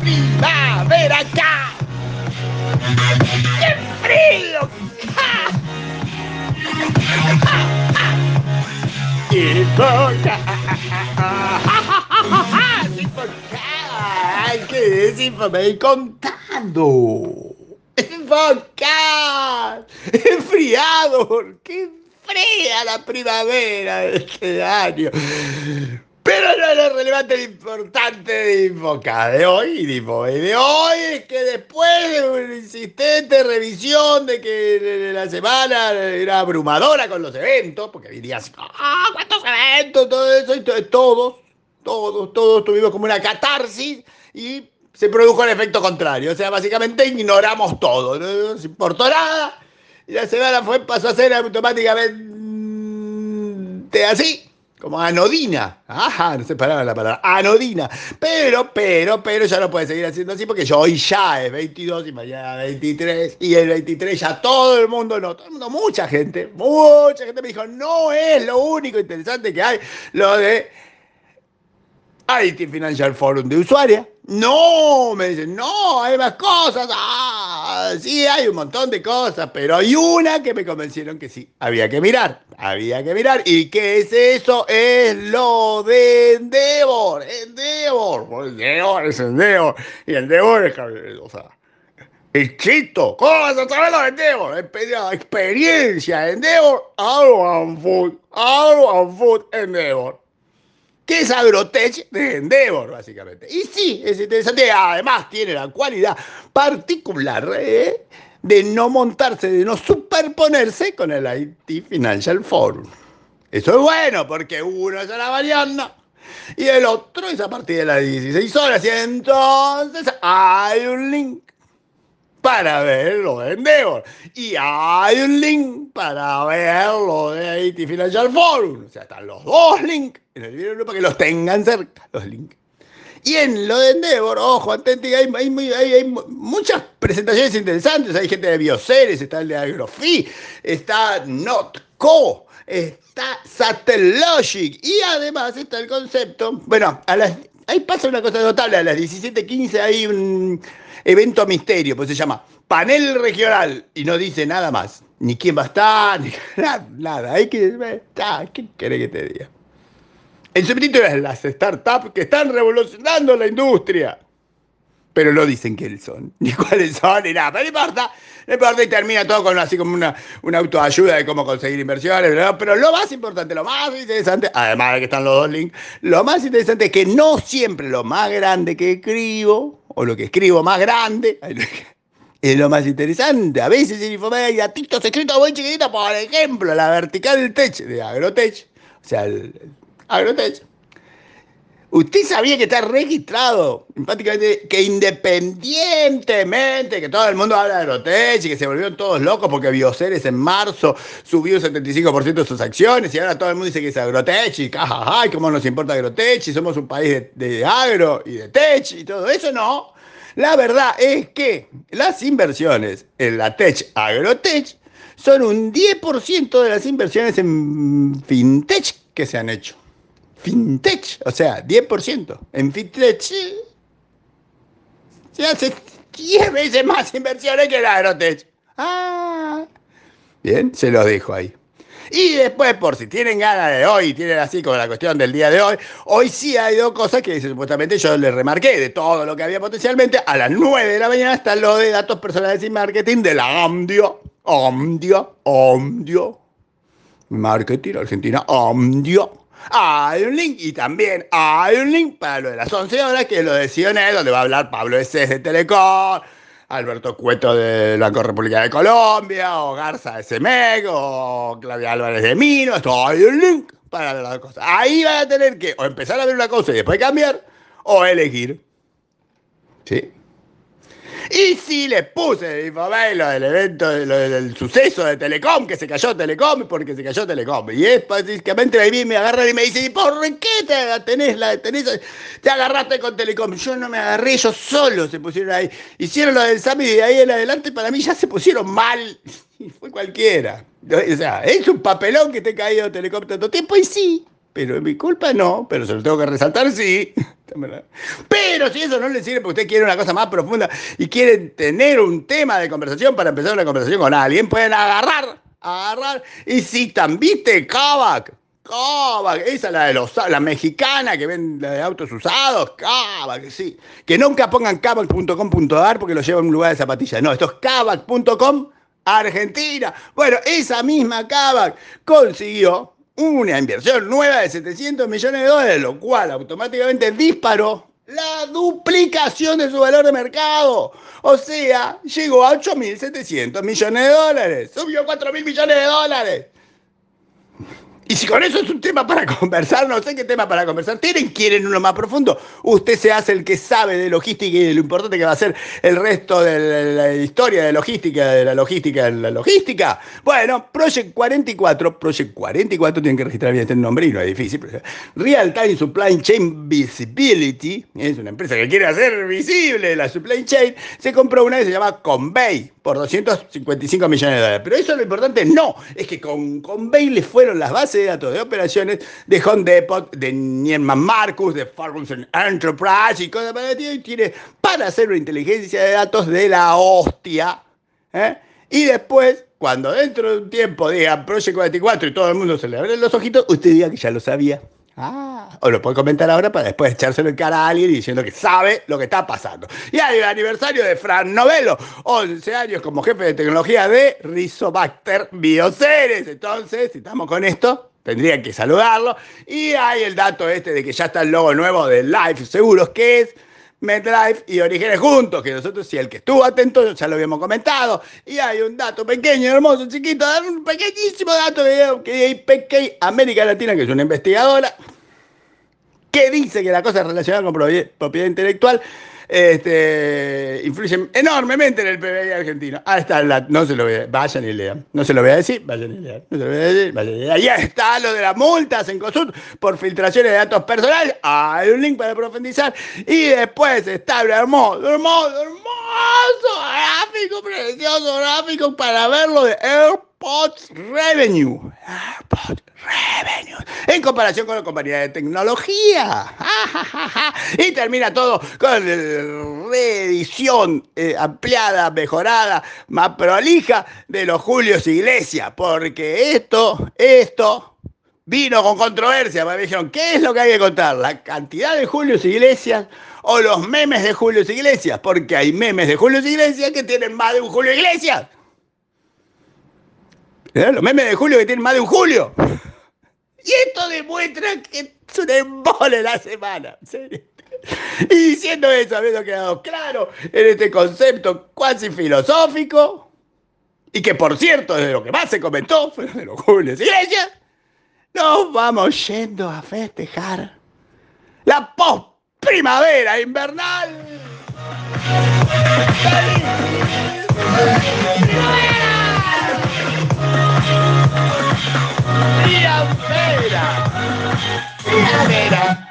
¡Primavera acá! ¡Qué frío! ¡Infoca! ¿Qué es Infomay contando? ¡Infoca! ¡Enfriado! ¡Qué fría la primavera de este año! Pero no es lo relevante, lo importante de Infoca de hoy de hoy es que después de una insistente revisión de que la semana era abrumadora con los eventos, porque dirías, ¡ah, cuántos eventos! Todo eso, y todos, todos, todos tuvimos como una catarsis y se produjo el efecto contrario. O sea, básicamente ignoramos todo, no nos importó nada y la semana fue, pasó a ser automáticamente así como anodina. Ajá, no se paraba la palabra. Anodina. Pero, pero, pero ya no puede seguir haciendo así porque yo hoy ya es 22 y mañana 23. Y el 23 ya todo el mundo, no, todo el mundo, mucha gente, mucha gente me dijo, no es lo único interesante que hay, lo de IT Financial Forum de usuaria. No, me dicen, no, hay más cosas. Ah, sí, hay un montón de cosas, pero hay una que me convencieron que sí, había que mirar, había que mirar. ¿Y qué es eso? Es lo de Endeavor, Endeavor, Endeavor es Endeavor, y Endeavor es, o sea, chito. ¿Cómo vas a saber lo de Endeavor? Experiencia, Endeavor, Agro Food, Agro Food, Endeavor que es Agrotech de Endeavor, básicamente. Y sí, es interesante. Además, tiene la cualidad particular ¿eh? de no montarse, de no superponerse con el IT Financial Forum. Eso es bueno, porque uno es a la variando y el otro es a partir de las 16 horas. Y entonces hay un link para verlo de Endeavor. Y hay un link para verlo de IT Financial Forum. O sea, están los dos links en el video para que los tengan cerca, los links. Y en lo de Endeavor, ojo, hay, hay, muchas presentaciones interesantes. Hay gente de Bioceres, está el de Agrofi, está Notco, está Satellogic y además está el concepto. Bueno, a las, ahí pasa una cosa notable, a las 17.15 hay un evento misterio, pues se llama Panel Regional y no dice nada más. Ni quién va a estar, ni nada. nada. Hay que. ¿Qué querés que te diga? El subtítulo es las startups que están revolucionando la industria. Pero no dicen quiénes son, ni cuáles son, ni nada. Pero no importa, no importa y termina todo con así como una, una autoayuda de cómo conseguir inversiones. Pero lo más importante, lo más interesante, además de que están los dos links, lo más interesante es que no siempre lo más grande que escribo o lo que escribo más grande, es lo más interesante. A veces en Infomé hay gatitos escritos muy chiquititos, por ejemplo, la vertical del techo de Agrotech, o sea, el, Agrotech. Usted sabía que está registrado, prácticamente, que independientemente que todo el mundo habla de Agrotech y que se volvieron todos locos porque Bioceres en marzo subió un 75% de sus acciones y ahora todo el mundo dice que es Agrotech y jajaja, cómo nos importa Agrotech y somos un país de, de agro y de tech y todo eso, no. La verdad es que las inversiones en la tech Agrotech son un 10% de las inversiones en fintech que se han hecho fintech, o sea, 10%. En fintech se hace 10 veces más inversiones que en agrotech. Ah, bien, se los dejo ahí. Y después, por si tienen ganas de hoy, tienen así como la cuestión del día de hoy, hoy sí hay dos cosas que supuestamente yo les remarqué de todo lo que había potencialmente. A las 9 de la mañana está lo de datos personales y marketing de la OMDIO. OMDIO, OMDIO. Marketing Argentina, OMDIO hay un link y también hay un link para lo de las 11 horas, que es lo de Sionet, donde va a hablar Pablo Eses de Telecom, Alberto Cueto de Banco República de Colombia, o Garza de Semec, o Claudia Álvarez de Mino. Esto hay un link para las cosas. Ahí van a tener que o empezar a ver una cosa y después cambiar, o elegir. ¿Sí? Y sí les puse el lo del evento, lo del suceso de Telecom, que se cayó Telecom porque se cayó Telecom. Y es básicamente ahí me agarran y me dicen, ¿y por qué te tenés la, tenés, te agarraste con Telecom? Yo no me agarré, ellos solos se pusieron ahí. Hicieron lo del SAMI y de ahí en adelante para mí ya se pusieron mal. Y fue cualquiera. O sea, es un papelón que te caído Telecom tanto tiempo y sí, pero mi culpa no, pero se lo tengo que resaltar, sí. Pero si eso no le sirve porque usted quiere una cosa más profunda y quiere tener un tema de conversación para empezar una conversación con alguien, pueden agarrar, agarrar y citan, ¿viste? Kavak. Kavak, esa es la de los la mexicana que vende autos usados, Kavak, sí. Que nunca pongan kavak.com.ar porque lo llevan a un lugar de zapatillas. No, esto es kavak.com Argentina. Bueno, esa misma Kavak consiguió una inversión nueva de 700 millones de dólares, lo cual automáticamente disparó la duplicación de su valor de mercado. O sea, llegó a 8.700 millones de dólares. Subió 4.000 millones de dólares. Y si con eso es un tema para conversar, no sé qué tema para conversar. ¿Tienen, quieren uno más profundo? Usted se hace el que sabe de logística y de lo importante que va a ser el resto de la, historia de logística, de la logística, de la logística. Bueno, Project 44, Project 44, tienen que registrar bien este nombre y no es difícil. Real Time Supply Chain Visibility, es una empresa que quiere hacer visible la supply chain, se compró una que se llama Convey por 255 millones de dólares. Pero eso es lo importante, no, es que con Convey le fueron las bases de datos de operaciones de Home Depot, de Nierman Marcus, de Ferguson Enterprise y cosas para hacer una inteligencia de datos de la hostia. ¿eh? Y después, cuando dentro de un tiempo digan Project 44 y todo el mundo se le abren los ojitos, usted diga que ya lo sabía. Ah, o lo puede comentar ahora para después echárselo en cara a alguien diciendo que sabe lo que está pasando. Y hay el aniversario de Fran Novello, 11 años como jefe de tecnología de Rizobacter Bioceres. Entonces, si estamos con esto, tendrían que saludarlo. Y hay el dato este de que ya está el logo nuevo de Life Seguros, que es MedLife y Orígenes juntos, que nosotros, si el que estuvo atento, ya lo habíamos comentado. Y hay un dato pequeño, hermoso, chiquito, un pequeñísimo dato que hay PK América Latina, que es una investigadora, que dice que la cosa relacionada con propiedad intelectual este, influyen enormemente en el PBI argentino. Ahí está, no se lo voy a, vayan y lean. No se lo voy a decir, vayan y lean. No se lo voy a decir, vayan y lean. Ahí está lo de las multas en COSUD por filtraciones de datos personales. Hay un link para profundizar. Y después está el hermoso, hermoso, hermoso gráfico, precioso gráfico para verlo de AirPods Revenue. AirPods Revenue. En comparación con la compañía de tecnología. Y termina todo con reedición eh, ampliada, mejorada, más prolija de los Julios Iglesias. Porque esto, esto vino con controversia. Me dijeron, ¿qué es lo que hay que contar? ¿La cantidad de Julios Iglesias o los memes de Julios Iglesias? Porque hay memes de Julios Iglesias que tienen más de un Julio Iglesias. ¿Eh? Los memes de Julio que tienen más de un Julio. Y esto demuestra que es un embole la semana. Y diciendo eso, habiendo quedado claro en este concepto cuasi filosófico, y que por cierto, de lo que más se comentó fue de los jóvenes iglesias, nos vamos yendo a festejar la post primavera invernal. Riaceira. Riaceira.